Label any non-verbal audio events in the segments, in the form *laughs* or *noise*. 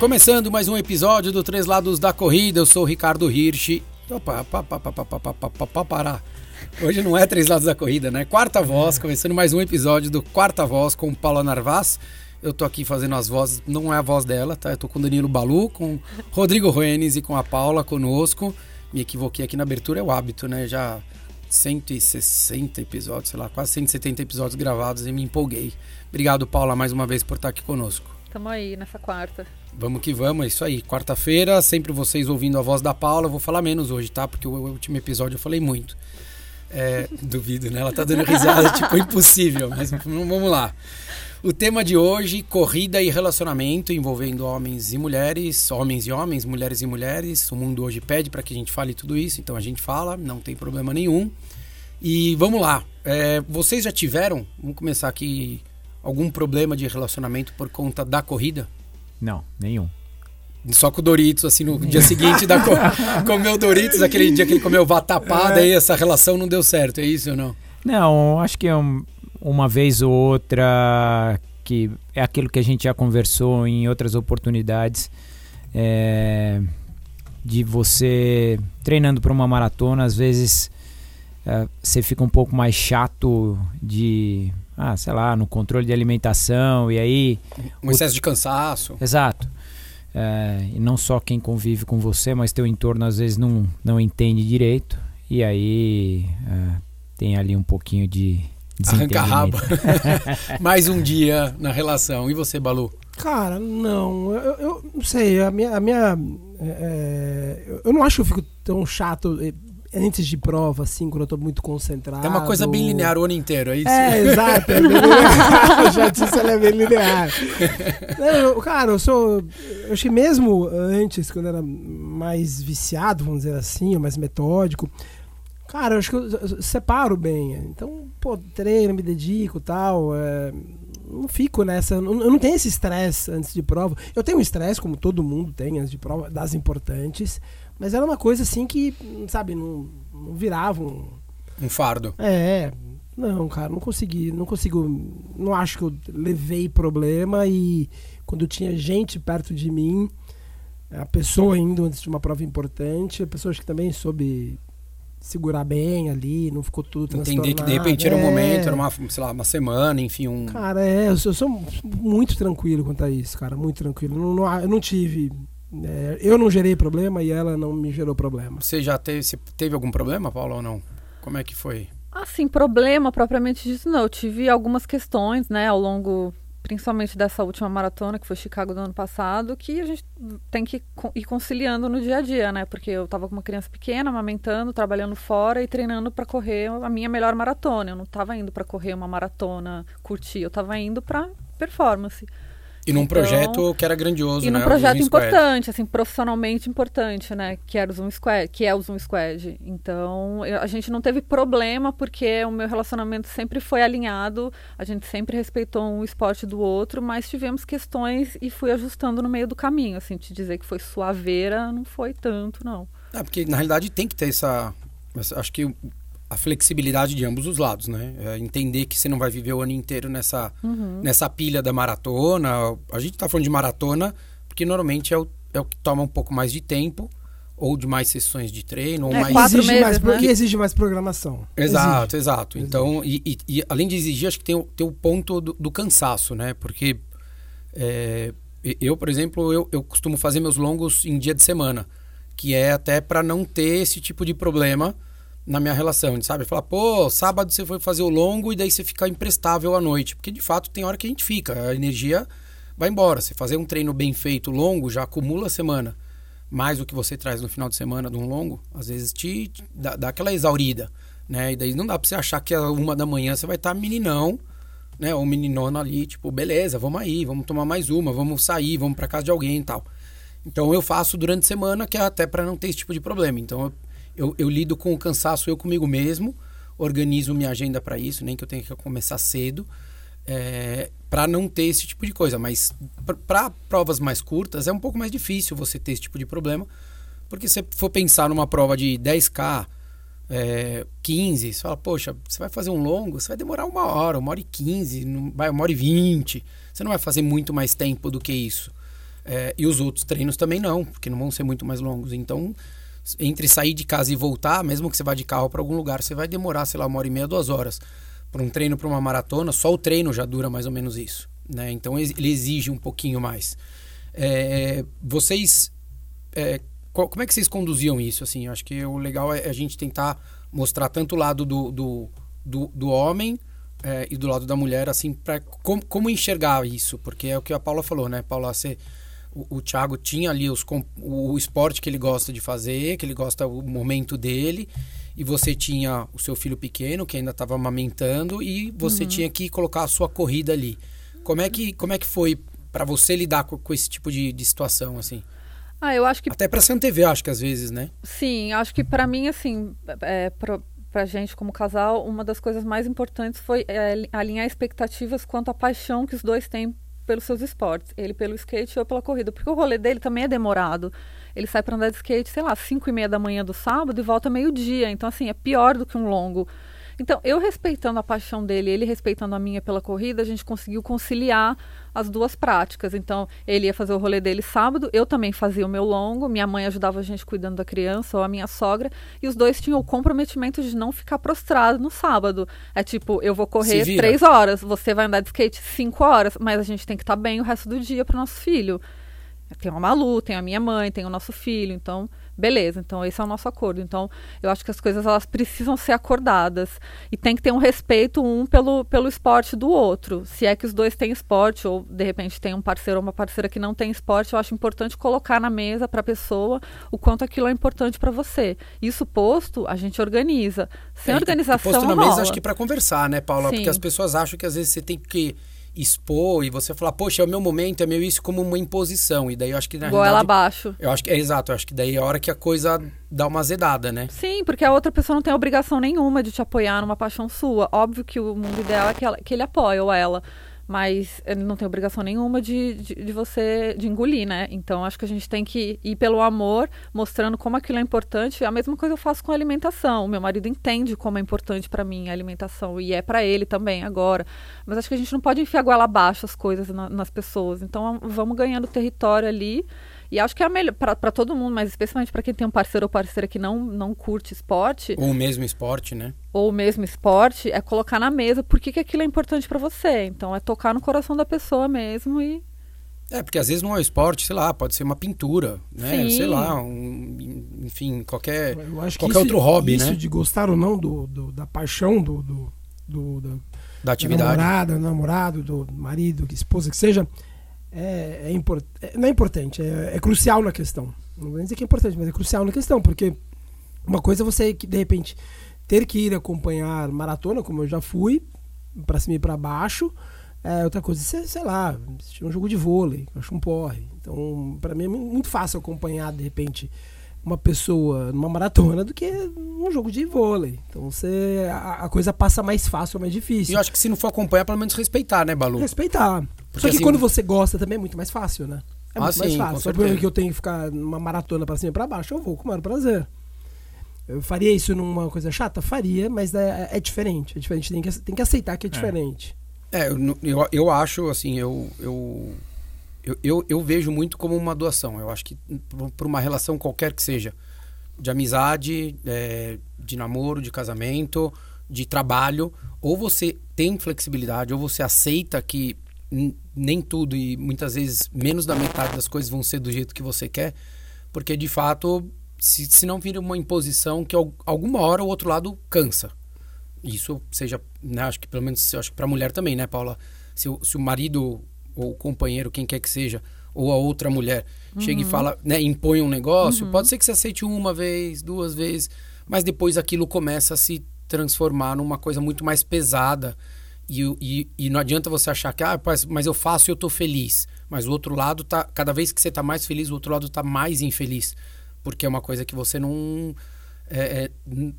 Começando mais um episódio do Três Lados da Corrida, eu sou o Ricardo Hirsch. Opa, pa, pa, pa, parar. Hoje não é Três Lados da Corrida, né? Quarta Voz, começando mais um episódio do Quarta Voz com Paula Narvaz. Eu tô aqui fazendo as vozes, não é a voz dela, tá? Eu tô com o Danilo Balu, com Rodrigo Ruenes e com a Paula conosco. Me equivoquei aqui na abertura, é o hábito, né? Já 160 episódios, sei lá, quase 170 episódios gravados e me empolguei. Obrigado, Paula, mais uma vez por estar aqui conosco. Tamo aí nessa quarta. Vamos que vamos, é isso aí. Quarta-feira, sempre vocês ouvindo a voz da Paula. Eu vou falar menos hoje, tá? Porque o último episódio eu falei muito. É, *laughs* duvido, né? Ela tá dando risada, tipo, impossível. Mas vamos lá. O tema de hoje, corrida e relacionamento envolvendo homens e mulheres, homens e homens, mulheres e mulheres. O mundo hoje pede para que a gente fale tudo isso, então a gente fala, não tem problema nenhum. E vamos lá. É, vocês já tiveram, vamos começar aqui, algum problema de relacionamento por conta da corrida? Não, nenhum. Só com o Doritos, assim, no dia seguinte da co *laughs* comeu Doritos, aquele dia que ele comeu vatapá, é. essa relação não deu certo, é isso ou não? Não, acho que é um, uma vez ou outra que é aquilo que a gente já conversou em outras oportunidades. É, de você treinando para uma maratona, às vezes é, você fica um pouco mais chato de ah, sei lá, no controle de alimentação e aí... Um excesso de cansaço. Exato. É, e não só quem convive com você, mas teu entorno às vezes não, não entende direito e aí é, tem ali um pouquinho de Arranca rabo. *laughs* Mais um dia na relação. E você, Balu? Cara, não. Eu, eu não sei. A minha. A minha é, é eu não acho que eu fico tão chato antes de prova, assim, quando eu tô muito concentrado. É uma coisa bem linear o ano inteiro, é isso? É, exato. É bem *laughs* linear. Já disse, ela é bem linear. Eu, cara, eu sou. Eu achei mesmo antes, quando eu era mais viciado, vamos dizer assim, mais metódico. Cara, eu acho que eu separo bem. Então, pô, treino, me dedico tal. É, não fico nessa. Eu não tenho esse estresse antes de prova. Eu tenho um estresse, como todo mundo tem antes de prova, das importantes. Mas era uma coisa assim que, sabe, não, não virava um. Um fardo. É. Não, cara, não consegui. Não consigo. Não acho que eu levei problema e quando tinha gente perto de mim, a pessoa indo antes de uma prova importante, a pessoa que também soube segurar bem ali, não ficou tudo Entender que de repente era um momento, era uma, sei lá, uma semana, enfim, um... Cara, é, eu sou, eu sou muito tranquilo quanto a isso, cara, muito tranquilo. Não, não, eu não tive é, eu não gerei problema e ela não me gerou problema. Você já teve, você teve algum problema, Paulo, ou não? Como é que foi? Assim, problema propriamente disso não. Eu tive algumas questões, né, ao longo, principalmente dessa última maratona, que foi Chicago do ano passado, que a gente tem que ir conciliando no dia a dia, né? Porque eu tava com uma criança pequena, amamentando, trabalhando fora e treinando para correr a minha melhor maratona. Eu não tava indo para correr uma maratona, curtir, eu tava indo para performance. E num então, projeto que era grandioso, e né? num projeto importante, assim, profissionalmente importante, né? Que era o Zoom Squad, que é o Zoom Squad. Então, eu, a gente não teve problema porque o meu relacionamento sempre foi alinhado, a gente sempre respeitou um esporte do outro, mas tivemos questões e fui ajustando no meio do caminho, assim, te dizer que foi suaveira, não foi tanto, não. É, porque na realidade tem que ter essa acho que a flexibilidade de ambos os lados, né? É entender que você não vai viver o ano inteiro nessa, uhum. nessa pilha da maratona. A gente está falando de maratona porque normalmente é o, é o que toma um pouco mais de tempo ou de mais sessões de treino, ou é, mais... Exige meses, mais, né? E exige mais programação. Exato, exige. exato. Então, e, e, e, além de exigir, acho que tem, tem o ponto do, do cansaço, né? Porque é, eu, por exemplo, eu, eu costumo fazer meus longos em dia de semana, que é até para não ter esse tipo de problema na minha relação, sabe? Falar, pô, sábado você foi fazer o longo e daí você fica imprestável à noite. Porque de fato tem hora que a gente fica, a energia vai embora. Você fazer um treino bem feito longo já acumula a semana. Mais o que você traz no final de semana de um longo, às vezes te, dá, dá, aquela exaurida, né? E daí não dá pra você achar que a uma da manhã você vai estar tá meninão, né? Ou meninona ali, tipo, beleza, vamos aí, vamos tomar mais uma, vamos sair, vamos para casa de alguém e tal. Então eu faço durante a semana, que é até para não ter esse tipo de problema. Então eu eu, eu lido com o cansaço eu comigo mesmo, organizo minha agenda para isso, nem que eu tenha que começar cedo, é, para não ter esse tipo de coisa. Mas para provas mais curtas é um pouco mais difícil você ter esse tipo de problema, Porque se você for pensar numa prova de 10K, é, 15, você fala, poxa, você vai fazer um longo, você vai demorar uma hora, uma hora e 15, vai uma hora e 20. Você não vai fazer muito mais tempo do que isso. É, e os outros treinos também não, porque não vão ser muito mais longos. Então, entre sair de casa e voltar, mesmo que você vá de carro para algum lugar, você vai demorar, sei lá, uma hora e meia, duas horas. Para um treino, para uma maratona, só o treino já dura mais ou menos isso. Né? Então, ele exige um pouquinho mais. É, vocês é, qual, como é que vocês conduziam isso? Assim, eu acho que o legal é a gente tentar mostrar tanto o lado do, do, do, do homem é, e do lado da mulher, assim, para como, como enxergar isso, porque é o que a Paula falou, né? Paula, você, o, o Thiago tinha ali os, o, esporte que ele gosta de fazer, que ele gosta o momento dele, e você tinha o seu filho pequeno que ainda estava amamentando e você uhum. tinha que colocar a sua corrida ali. Como é que, como é que foi para você lidar com, com esse tipo de, de situação, assim? Ah, eu acho que. Até um TV, acho que às vezes, né? Sim, acho que para mim, assim, é, pra, pra gente como casal, uma das coisas mais importantes foi é, alinhar expectativas quanto à paixão que os dois têm pelos seus esportes. Ele pelo skate eu pela corrida. Porque o rolê dele também é demorado. Ele sai para andar de skate, sei lá, 5 e meia da manhã do sábado e volta meio-dia. Então, assim, é pior do que um longo. Então, eu respeitando a paixão dele, ele respeitando a minha pela corrida, a gente conseguiu conciliar as duas práticas. Então, ele ia fazer o rolê dele sábado, eu também fazia o meu longo, minha mãe ajudava a gente cuidando da criança, ou a minha sogra, e os dois tinham o comprometimento de não ficar prostrado no sábado. É tipo, eu vou correr três horas, você vai andar de skate cinco horas, mas a gente tem que estar tá bem o resto do dia para o nosso filho. Tem a Malu, tem a minha mãe, tem o nosso filho, então Beleza, então esse é o nosso acordo. Então, eu acho que as coisas elas precisam ser acordadas e tem que ter um respeito um pelo, pelo esporte do outro. Se é que os dois têm esporte ou de repente tem um parceiro ou uma parceira que não tem esporte, eu acho importante colocar na mesa para a pessoa o quanto aquilo é importante para você. Isso posto, a gente organiza. Sem é, organização posto na mesa acho que para conversar, né, Paula? Sim. Porque as pessoas acham que às vezes você tem que expor e você falar, poxa, é o meu momento, é meio isso como uma imposição. E daí eu acho que na Goela realidade, abaixo. Eu acho que é exato, eu acho que daí é a hora que a coisa dá uma azedada, né? Sim, porque a outra pessoa não tem obrigação nenhuma de te apoiar numa paixão sua. Óbvio que o mundo ideal é que, ela, que ele apoie ou ela mas ele não tem obrigação nenhuma de, de, de, você de engolir, né? Então acho que a gente tem que ir pelo amor, mostrando como aquilo é importante. A mesma coisa eu faço com a alimentação. Meu marido entende como é importante para mim a alimentação e é para ele também agora. Mas acho que a gente não pode enfiar goela abaixo as coisas na, nas pessoas. Então vamos ganhando território ali e acho que é a melhor para todo mundo, mas especialmente para quem tem um parceiro ou parceira que não, não curte esporte. Ou o mesmo esporte, né? Ou o mesmo esporte, é colocar na mesa por que, que aquilo é importante para você. Então é tocar no coração da pessoa mesmo e. É, porque às vezes não é um esporte, sei lá, pode ser uma pintura, né? Sim. Sei lá, um, enfim, qualquer, qualquer isso, outro hobby, isso né? Isso de gostar ou não do, do da paixão do, do, do da, da atividade. Da namorada, do namorado, do marido, que esposa que seja, é, é, import, é, não é importante, é, é, crucial na questão. Não vou dizer que é importante, mas é crucial na questão, porque uma coisa é você de repente ter que ir acompanhar maratona, como eu já fui, para cima e para baixo. É, outra coisa, sei, sei lá, assistir um jogo de vôlei, acho um porre. Então, para mim é muito fácil acompanhar de repente uma pessoa numa maratona do que um jogo de vôlei. Então você a, a coisa passa mais fácil, mais difícil. E eu acho que se não for acompanhar, pelo menos respeitar, né, Balu? Respeitar. Porque Só que assim... quando você gosta também é muito mais fácil, né? É ah, muito sim, mais fácil. Só porque eu tenho que ficar numa maratona pra cima e pra baixo, eu vou com o maior prazer. Eu faria isso numa coisa chata? Faria, mas é, é diferente. É diferente, tem que, tem que aceitar que é, é. diferente. É, eu, eu, eu acho, assim, eu, eu, eu, eu, eu vejo muito como uma doação. Eu acho que por uma relação qualquer que seja, de amizade, é, de namoro, de casamento, de trabalho, ou você tem flexibilidade, ou você aceita que nem tudo e muitas vezes menos da metade das coisas vão ser do jeito que você quer, porque de fato, se, se não vira uma imposição que alguma hora o outro lado cansa. Isso seja, né, acho que pelo menos acho que para a mulher também, né, Paula? Se, se o marido ou o companheiro, quem quer que seja, ou a outra mulher uhum. chega e uhum. fala, né, impõe um negócio, uhum. pode ser que você aceite uma vez, duas vezes, mas depois aquilo começa a se transformar numa coisa muito mais pesada e, e, não adianta você achar que, ah, mas eu faço e eu tô feliz. Mas o outro lado tá. Cada vez que você tá mais feliz, o outro lado tá mais infeliz. Porque é uma coisa que você não. É, é,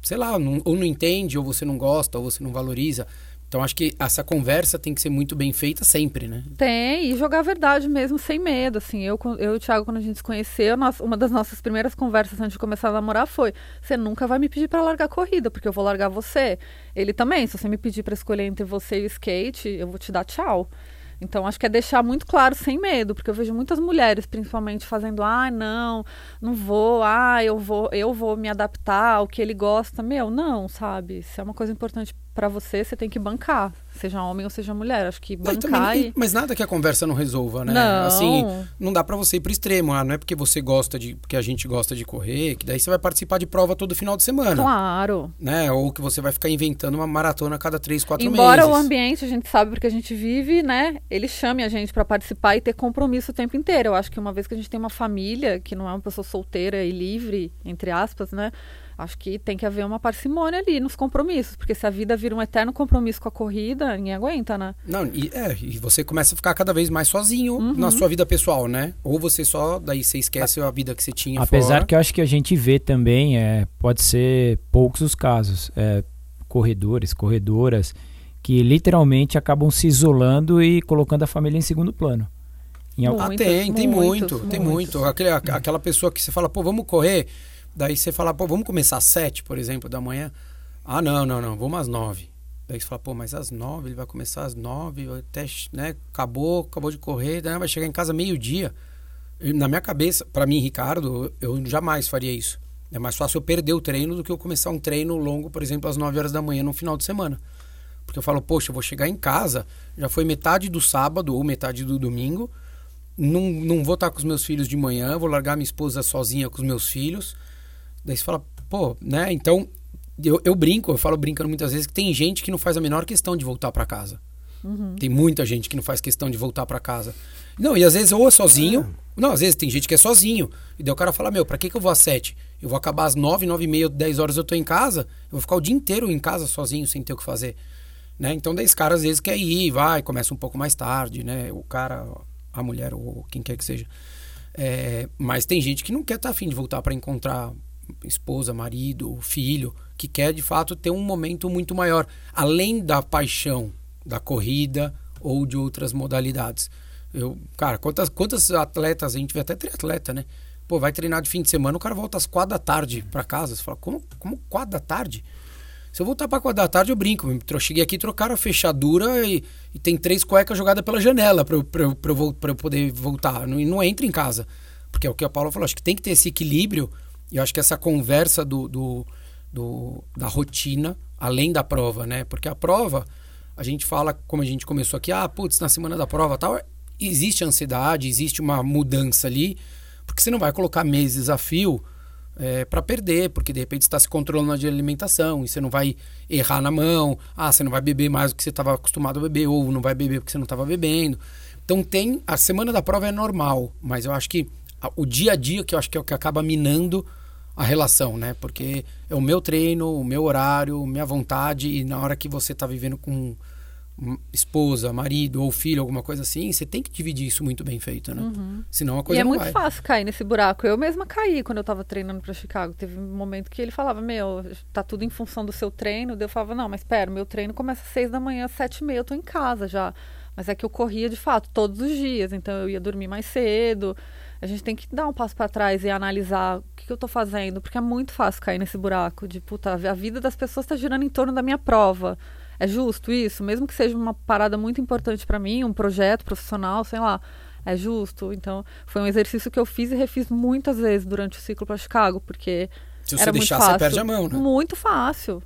sei lá, não, ou não entende, ou você não gosta, ou você não valoriza. Então acho que essa conversa tem que ser muito bem feita sempre, né? Tem, e jogar a verdade mesmo sem medo. Assim, eu, eu e o Thiago, quando a gente se conheceu, nós, uma das nossas primeiras conversas antes de começar a namorar foi: você nunca vai me pedir para largar a corrida, porque eu vou largar você. Ele também, se você me pedir para escolher entre você e o skate, eu vou te dar tchau. Então, acho que é deixar muito claro, sem medo, porque eu vejo muitas mulheres, principalmente, fazendo, ah, não, não vou, ah, eu vou, eu vou me adaptar ao que ele gosta. Meu, não, sabe? Se é uma coisa importante para você, você tem que bancar, seja homem ou seja mulher. Acho que bancar. Também, e... Mas nada que a conversa não resolva, né? Não. Assim, não dá para você ir pro extremo. Ah, não é porque você gosta de. porque a gente gosta de correr, que daí você vai participar de prova todo final de semana. Claro. Né? Ou que você vai ficar inventando uma maratona a cada três, quatro Embora meses. Embora o ambiente, a gente sabe porque a gente vive, né? Ele chame a gente para participar e ter compromisso o tempo inteiro. Eu acho que uma vez que a gente tem uma família, que não é uma pessoa solteira e livre, entre aspas, né? Acho que tem que haver uma parcimônia ali nos compromissos, porque se a vida vira um eterno compromisso com a corrida, ninguém aguenta, né? Não, e, é, e você começa a ficar cada vez mais sozinho uhum. na sua vida pessoal, né? Ou você só, daí você esquece a, a vida que você tinha Apesar fora. que eu acho que a gente vê também, é, pode ser poucos os casos, é, corredores, corredoras, que literalmente acabam se isolando e colocando a família em segundo plano. Em ah, tem, tem muito, tem muito. Aquele, aquela pessoa que você fala, pô, vamos correr Daí você fala, pô, vamos começar às sete, por exemplo, da manhã. Ah, não, não, não, vamos às nove. Daí você fala, pô, mas às nove, ele vai começar às nove, até, né, acabou, acabou de correr, daí vai chegar em casa meio-dia. Na minha cabeça, para mim, Ricardo, eu jamais faria isso. É mais fácil eu perder o treino do que eu começar um treino longo, por exemplo, às 9 horas da manhã no final de semana. Porque eu falo, poxa, eu vou chegar em casa, já foi metade do sábado ou metade do domingo, não, não vou estar com os meus filhos de manhã, vou largar minha esposa sozinha com os meus filhos Daí você fala, pô, né? Então, eu, eu brinco, eu falo brincando muitas vezes que tem gente que não faz a menor questão de voltar para casa. Uhum. Tem muita gente que não faz questão de voltar para casa. Não, e às vezes ou é sozinho. É. Não, às vezes tem gente que é sozinho. E daí o cara fala: Meu, pra que, que eu vou às sete? Eu vou acabar às nove, nove e meia, dez horas eu tô em casa. Eu vou ficar o dia inteiro em casa sozinho, sem ter o que fazer. Né? Então, daí esse cara às vezes quer ir, vai, começa um pouco mais tarde, né? O cara, a mulher ou quem quer que seja. É, mas tem gente que não quer estar tá afim de voltar para encontrar esposa, marido, filho, que quer de fato ter um momento muito maior, além da paixão da corrida ou de outras modalidades. Eu, cara, quantas, quantas atletas, a gente vê até triatleta, né? Pô, vai treinar de fim de semana, o cara volta às quatro da tarde para casa. Você fala, como, como quatro da tarde? Se eu voltar para quatro da tarde, eu brinco. Eu cheguei aqui, trocaram a fechadura e, e tem três cuecas jogadas pela janela para eu, eu, eu, eu, poder voltar. Não, não entra em casa. Porque é o que a Paula falou, acho que tem que ter esse equilíbrio e eu acho que essa conversa do, do, do, da rotina, além da prova, né? Porque a prova, a gente fala, como a gente começou aqui, ah, putz, na semana da prova tal, existe ansiedade, existe uma mudança ali, porque você não vai colocar meses a fio é, para perder, porque de repente está se controlando de alimentação e você não vai errar na mão, ah, você não vai beber mais do que você estava acostumado a beber, ou não vai beber porque você não estava bebendo. Então tem. A semana da prova é normal, mas eu acho que o dia a dia que eu acho que é o que acaba minando a relação, né? Porque é o meu treino, o meu horário, minha vontade e na hora que você está vivendo com esposa, marido ou filho, alguma coisa assim, você tem que dividir isso muito bem feito, né? Uhum. Senão a coisa e é não muito fácil cair nesse buraco. Eu mesma caí quando eu estava treinando para Chicago. Teve um momento que ele falava, meu, tá tudo em função do seu treino. Daí eu falava, não, mas espera, meu treino começa às seis da manhã, às sete e meia, eu tô em casa já. Mas é que eu corria de fato todos os dias, então eu ia dormir mais cedo. A gente tem que dar um passo para trás e analisar o que, que eu estou fazendo, porque é muito fácil cair nesse buraco de puta, a vida das pessoas está girando em torno da minha prova. É justo isso? Mesmo que seja uma parada muito importante para mim, um projeto profissional, sei lá, é justo. Então, foi um exercício que eu fiz e refiz muitas vezes durante o ciclo para Chicago, porque se você era deixar, muito fácil. você perde a mão, né? Muito fácil.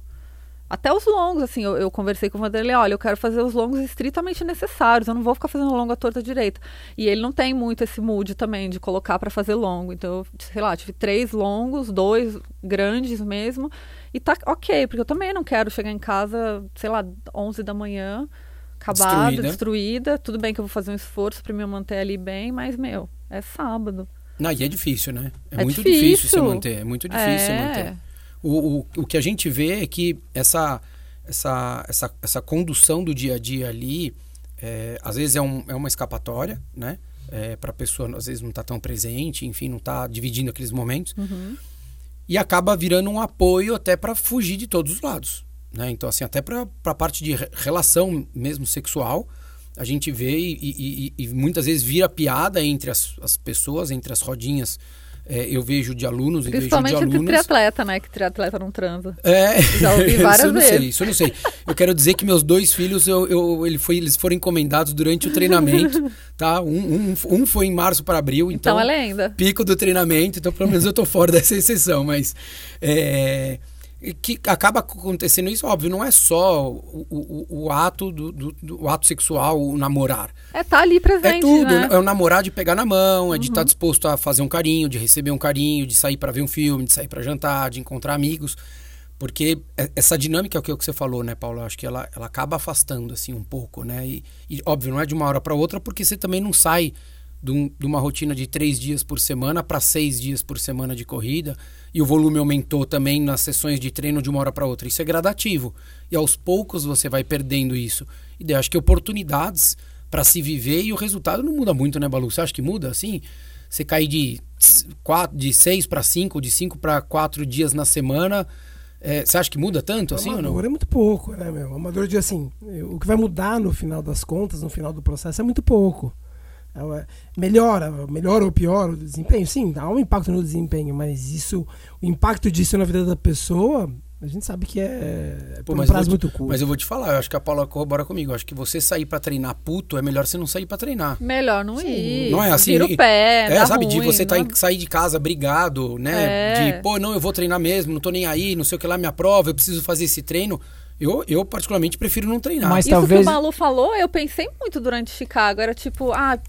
Até os longos, assim, eu, eu, conversei com o Vanderlei, olha, eu quero fazer os longos estritamente necessários, eu não vou ficar fazendo longo à torta direita. E ele não tem muito esse mood também de colocar para fazer longo. Então, eu, sei lá, tive três longos, dois grandes mesmo, e tá ok, porque eu também não quero chegar em casa, sei lá, 11 da manhã, acabada, destruída. destruída. Tudo bem que eu vou fazer um esforço para me manter ali bem, mas, meu, é sábado. Não, e é difícil, né? É, é muito difícil. difícil se manter, é muito difícil é. manter. O, o, o que a gente vê é que essa, essa, essa, essa condução do dia a dia ali, é, às vezes é, um, é uma escapatória, né? É, para a pessoa, às vezes, não estar tá tão presente, enfim, não está dividindo aqueles momentos. Uhum. E acaba virando um apoio até para fugir de todos os lados. Né? Então, assim, até para a parte de relação mesmo sexual, a gente vê e, e, e, e muitas vezes vira piada entre as, as pessoas, entre as rodinhas é, eu vejo de alunos e vejo de alunos. entre triatleta, né? Que triatleta não transa. É, Já ouvi *laughs* várias isso eu não vezes. sei, isso eu não sei. Eu quero dizer que meus dois filhos, eu, eu, ele foi, eles foram encomendados durante o treinamento, *laughs* tá? Um, um, um foi em março para abril, então. Então é lenda. Pico do treinamento, então pelo menos eu tô fora *laughs* dessa exceção, mas. É, que acaba acontecendo isso, óbvio, não é só o, o, o ato do, do, do, ato sexual, o namorar. É tá ali presente, É tudo, né? é o namorar de pegar na mão, é de estar disposto a fazer um carinho, de receber um carinho, de sair para ver um filme, de sair para jantar, de encontrar amigos. Porque é- essa dinâmica que é o que você falou, né, Paulo? Eu acho que ela, ela acaba afastando, assim, um pouco, né? E, e, óbvio, não é de uma hora para outra, porque você também não sai de, um- uma rotina de três dias por semana para seis dias por semana de corrida. E o volume aumentou também nas sessões de treino de uma hora para outra. Isso é gradativo. E aos poucos você vai perdendo isso. E daí, acho que oportunidades para se viver e o resultado não muda muito, né, Balu? Você acha que muda assim? Você cair de, quatro, de seis para cinco, de cinco para quatro dias na semana. é, você acha que muda tanto assim ou não? É muito pouco, né, meu? Amador diz assim, o que vai mudar no final das contas, no final do processo, é muito pouco. É, Melhora, melhora ou piora o desempenho? Sim, há um impacto no desempenho, mas isso, o impacto disso na vida da pessoa, a gente sabe que é, é Pô, um mas, eu prazo vou te, muito curto. mas eu vou te falar, eu acho que a Paula corrobora comigo. Eu acho que você sair para treinar puto é melhor você não sair para treinar. Melhor não ir. Não é assim, Vira o pé, É, dá sabe, de ruim, você tá não- sair de casa brigado, né? É. De, pô, não, eu vou treinar mesmo, não tô nem aí, não sei o que lá, minha prova, eu preciso fazer esse treino. Eu, eu particularmente, prefiro não treinar. Mas Isso talvez- que o Malu falou, eu pensei muito durante Chicago. Era tipo, ah,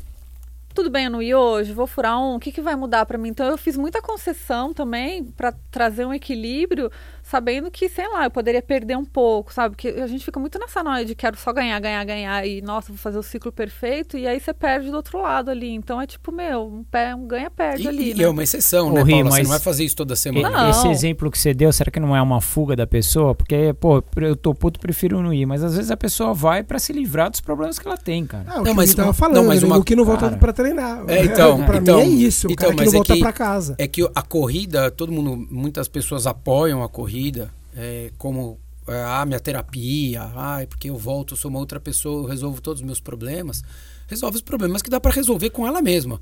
tudo bem eu não hoje, vou furar um, o que, que vai mudar pra mim? Então eu fiz muita concessão também pra trazer um equilíbrio, sabendo que, sei lá, eu poderia perder um pouco, sabe? Porque a gente fica muito nessa noia de quero só ganhar, ganhar, ganhar e, nossa, vou fazer o ciclo perfeito, e aí você perde do outro lado ali. Então é tipo, meu, um, pé, um ganha-perde E, ali, e né? é uma exceção, Ô, né, Ri, Paula? Você mas- não vai fazer isso toda semana. Não. Esse exemplo que você deu, será que não é uma fuga da pessoa? Porque, pô, eu tô puto, prefiro não ir. Mas às vezes a pessoa vai pra se livrar dos problemas que ela tem, cara. Ah, o Não, que mas tava uma- falando, não, mas né? uma- o que não volta pra treinar. É, então, *laughs* pra então, mim é isso, o então, cara que não é volta que- pra casa. É que a corrida, todo mundo, muitas pessoas apoiam a corrida é, como é, ah, minha terapia, ah, é porque eu volto, eu sou uma outra pessoa, eu resolvo todos os meus problemas. Resolve os problemas que dá pra resolver com ela mesma.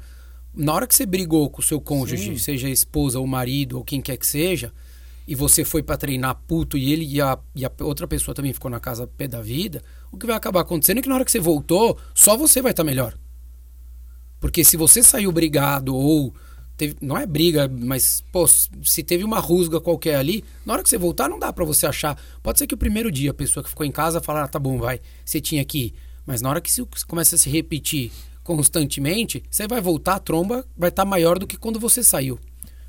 Na hora que você brigou com o seu cônjuge, Sim. seja a esposa ou marido ou quem quer que seja, e você foi pra treinar puto e ele e a, e a outra pessoa também ficou na casa pé da vida, o que vai acabar acontecendo é que na hora que você voltou, só você vai estar melhor. Porque se você saiu brigado ou teve, não é briga, mas pô, se teve uma rusga qualquer ali, na hora que você voltar não dá pra você achar. Pode ser que o primeiro dia a pessoa que ficou em casa falar, ah, tá bom, vai, você tinha que ir. Mas na hora que isso começa a se repetir constantemente, você vai voltar, a tromba vai estar maior do que quando você saiu,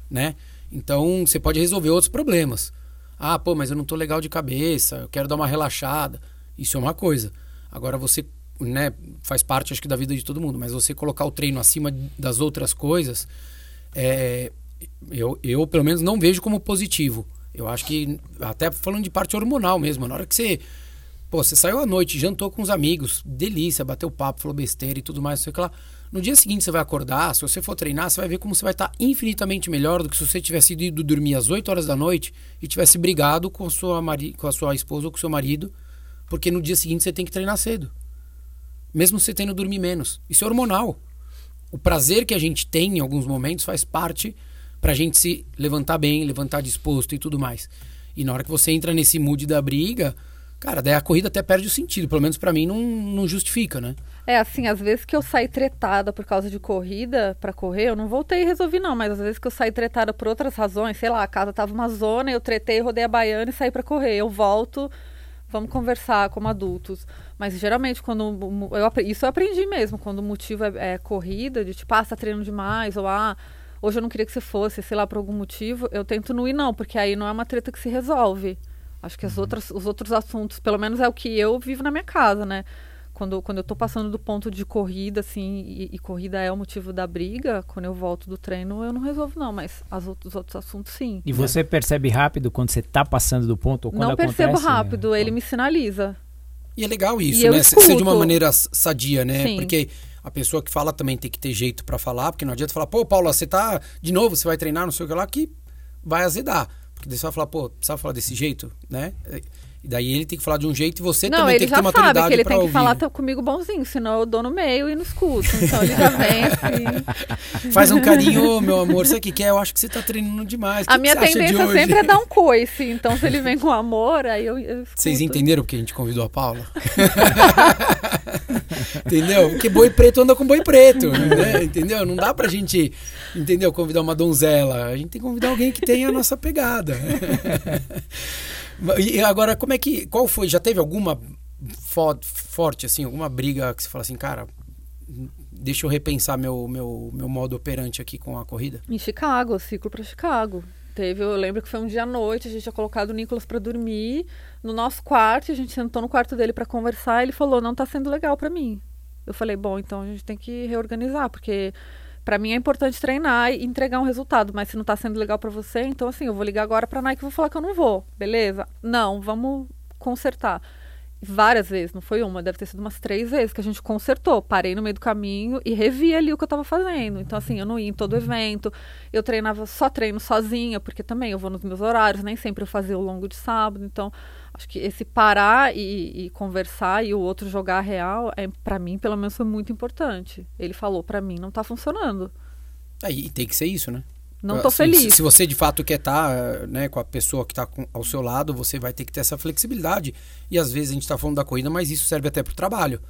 né? Então você pode resolver outros problemas. Ah, pô, mas eu não tô legal de cabeça, eu quero dar uma relaxada. Isso é uma coisa. Agora você, né, faz parte acho que da vida de todo mundo, mas você colocar o treino acima das outras coisas, é, eu, eu pelo menos não vejo como positivo. Eu acho que, até falando de parte hormonal mesmo, na hora que você, pô, você saiu à noite, jantou com os amigos, delícia, bateu papo, falou besteira e tudo mais, sei lá. No dia seguinte você vai acordar, se você for treinar, você vai ver como você vai estar infinitamente melhor do que se você tivesse ido dormir às 8 horas da noite e tivesse brigado com sua, mari com a sua esposa ou com o seu marido, porque no dia seguinte você tem que treinar cedo. Mesmo você tendo dormir menos. Isso é hormonal. O prazer que a gente tem em alguns momentos faz parte pra gente se levantar bem, levantar disposto e tudo mais. E na hora que você entra nesse mood da briga, cara, daí a corrida até perde o sentido. Pelo menos pra mim não, não justifica, né? É, assim, às vezes que eu saí tretada por causa de corrida pra correr, eu não voltei e resolvi não, mas às vezes que eu saí tretada por outras razões, sei lá, a casa tava uma zona, eu tretei, rodei a baiana e saí pra correr. Eu volto, vamos conversar como adultos. Mas geralmente quando eu, isso eu aprendi mesmo, quando o motivo é, é corrida, de tipo, ah, você tá treinando demais, ou ah, hoje eu não queria que você fosse, sei lá, por algum motivo, eu tento não ir não, porque aí não é uma treta que se resolve. Acho que as outras, os outros assuntos, pelo menos é o que eu vivo na minha casa, né? Quando, quando eu tô passando do ponto de corrida, assim, e, e corrida é o motivo da briga, quando eu volto do treino, eu não resolvo, não. Mas as outros, os outros assuntos, sim. E você percebe rápido quando você tá passando do ponto ou quando não acontece? percebo rápido, ele me sinaliza. E é legal isso, E né? Se- Ser de uma maneira sadia, né? Sim. Porque a pessoa que fala também tem que ter jeito pra falar, porque não adianta falar, pô, Paula, você tá de novo, você vai treinar, não sei o que lá, que vai azedar. Porque daí você vai falar, pô, precisava falar desse jeito, né? E daí ele tem que falar de um jeito e você Não, também ele tem que já ter sabe maturidade que ele pra tem que ouvir. falar tá comigo bonzinho, senão eu dou no meio e não escuto. Então ele já vem assim. *laughs* Faz um carinho, "Ô, meu amor, você que quer? Eu acho que você tá treinando demais. A que minha que tendência hoje?" sempre é dar um coice. Então se ele vem com amor, aí eu, eu. Vocês entenderam porque a gente convidou a Paula? *laughs* entendeu? Porque boi preto anda com boi preto, né? entendeu? Não dá pra gente, entendeu? Convidar uma donzela. A gente tem que convidar alguém que tenha a nossa pegada. *laughs* e agora, como é que. Qual foi? Já teve alguma fo- forte, assim, alguma briga que você fala assim, cara, deixa eu repensar meu, meu, meu modo operante aqui com a corrida? Em Chicago, ciclo pra Chicago. Teve, eu lembro que foi um dia à noite, a gente tinha colocado o Nicolas pra dormir no nosso quarto, a gente sentou no quarto dele pra conversar, ele falou: "Não tá sendo legal pra mim". Eu falei: "Bom, então a gente tem que reorganizar, porque pra mim é importante treinar e entregar um resultado, mas se não tá sendo legal pra você, então assim, eu vou ligar agora pra Nike e vou falar que eu não vou. Beleza? Não, vamos consertar. Várias vezes, não foi uma, deve ter sido umas três vezes que a gente consertou. Parei no meio do caminho e revi ali o que eu tava fazendo. Então, assim, eu não ia em todo evento, eu treinava só treino sozinha, porque também eu vou nos meus horários, nem sempre eu fazia o longo de sábado. Então, acho que esse parar e, e conversar e o outro jogar real, é, para mim, pelo menos, foi muito importante. Ele falou, pra mim, não tá funcionando. Aí tem que ser isso, né? Não tô Assim, feliz. Se, você de fato quer estar né, com a pessoa que está ao seu lado, você vai ter que ter essa flexibilidade. E às vezes a gente está falando da corrida, mas isso serve até para o trabalho.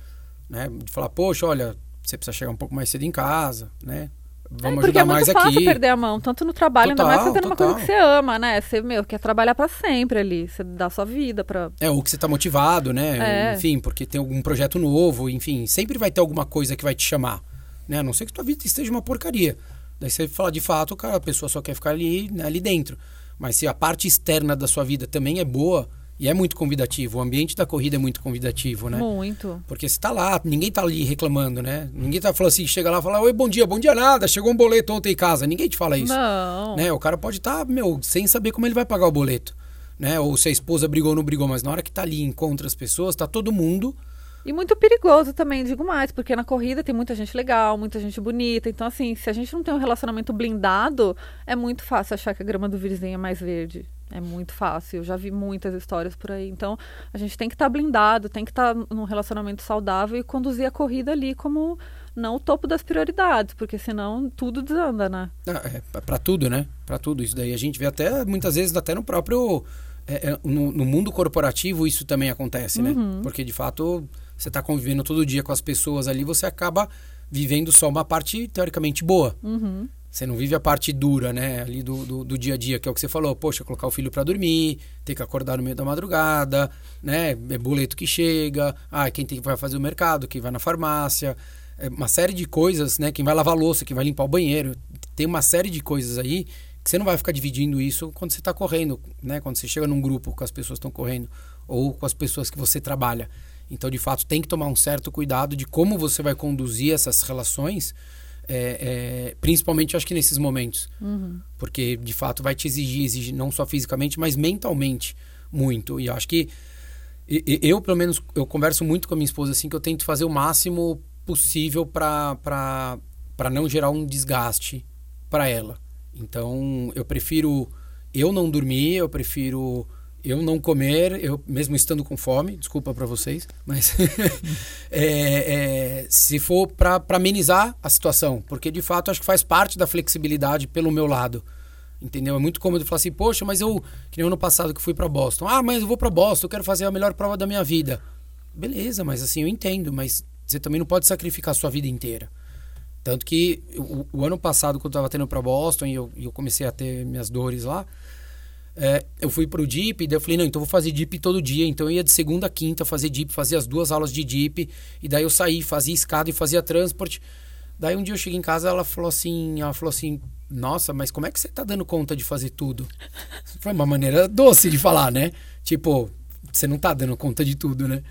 Né? De falar, poxa, olha, você precisa chegar um pouco mais cedo em casa, né? Vamos é, porque ajudar é muito mais fácil aqui. perder a mão, tanto no trabalho, ainda mais Total, fazendo uma total. coisa que você ama, né? Você, meu, quer trabalhar pra sempre ali. Você dá sua vida pra. É, ou que você está motivado, né? É. Enfim, porque tem algum projeto novo, enfim, sempre vai ter alguma coisa que vai te chamar. Né? A não ser que tua vida esteja uma porcaria. Daí você fala de fato, cara, a pessoa só quer ficar ali, né, ali dentro. Mas se a parte externa da sua vida também é boa e é muito convidativo, o ambiente da corrida é muito convidativo, né? Muito. Porque você tá lá, ninguém tá ali reclamando, né? Ninguém tá falando assim, chega lá e fala, oi, bom dia, bom dia nada, chegou um boleto ontem em casa. Ninguém te fala isso. Não. Né? O cara pode estar, meu, sem saber como ele vai pagar o boleto. Né? Ou se a esposa brigou ou não brigou, mas na hora que tá ali encontra as pessoas, tá todo mundo. E muito perigoso também, digo mais, porque na corrida tem muita gente legal, muita gente bonita. Então, assim, se a gente não tem um relacionamento blindado, é muito fácil achar que a grama do vizinho é mais verde. É muito fácil. Eu já vi muitas histórias por aí. Então, a gente tem que estar blindado, tem que estar num relacionamento saudável e conduzir a corrida ali como não o topo das prioridades, porque senão tudo desanda, né? Ah, É, para tudo, né? Para tudo. Isso daí a gente vê até, muitas vezes, até no próprio. é, é, no, no mundo corporativo isso também acontece, né? Porque de fato você está convivendo todo dia com as pessoas ali, você acaba vivendo só uma parte teoricamente boa. Uhum. Você não vive a parte dura, né? Ali do, do, do dia a dia, que é o que você falou. Poxa, colocar o filho para dormir, ter que acordar no meio da madrugada, né? É boleto que chega. Ah, quem tem, vai fazer o mercado, quem vai na farmácia. É uma série de coisas, né? Quem vai lavar louça, quem vai limpar o banheiro. Tem uma série de coisas aí que você não vai ficar dividindo isso quando você está correndo, né? Quando você chega num grupo com as pessoas que estão correndo ou com as pessoas que você trabalha. Então, de fato, tem que tomar um certo cuidado de como você vai conduzir essas relações, é, é, principalmente acho que nesses momentos. Porque, de fato, vai te exigir, exige não só fisicamente, mas mentalmente muito. E acho que eu, pelo menos, eu converso muito com a minha esposa assim, que eu tento fazer o máximo possível para não gerar um desgaste para ela. Então, eu prefiro eu não dormir, eu prefiro eu não comer, eu mesmo estando com fome, desculpa para vocês, mas *laughs* é, é, se for para amenizar a situação, porque de fato acho que faz parte da flexibilidade pelo meu lado. Entendeu? É muito cômodo falar assim, poxa, mas eu, que nem ano passado que fui para Boston. Ah, mas eu vou para Boston, eu quero fazer a melhor prova da minha vida. Beleza, mas assim, eu entendo, mas você também não pode sacrificar a sua vida inteira. Tanto que o, o ano passado, quando eu estava tendo para Boston e eu, eu comecei a ter minhas dores lá, é, eu fui pro DIP e daí eu falei, não, então vou fazer DIP todo dia. Então eu ia de segunda a quinta fazer DIP, fazia as duas aulas de DIP, e daí eu saí, fazia escada e fazia transporte. Daí um dia eu cheguei em casa, ela falou assim, ela falou assim, nossa, mas como é que você tá dando conta de fazer tudo? *laughs* Foi uma maneira doce de falar, né? Tipo, você não tá dando conta de tudo, né?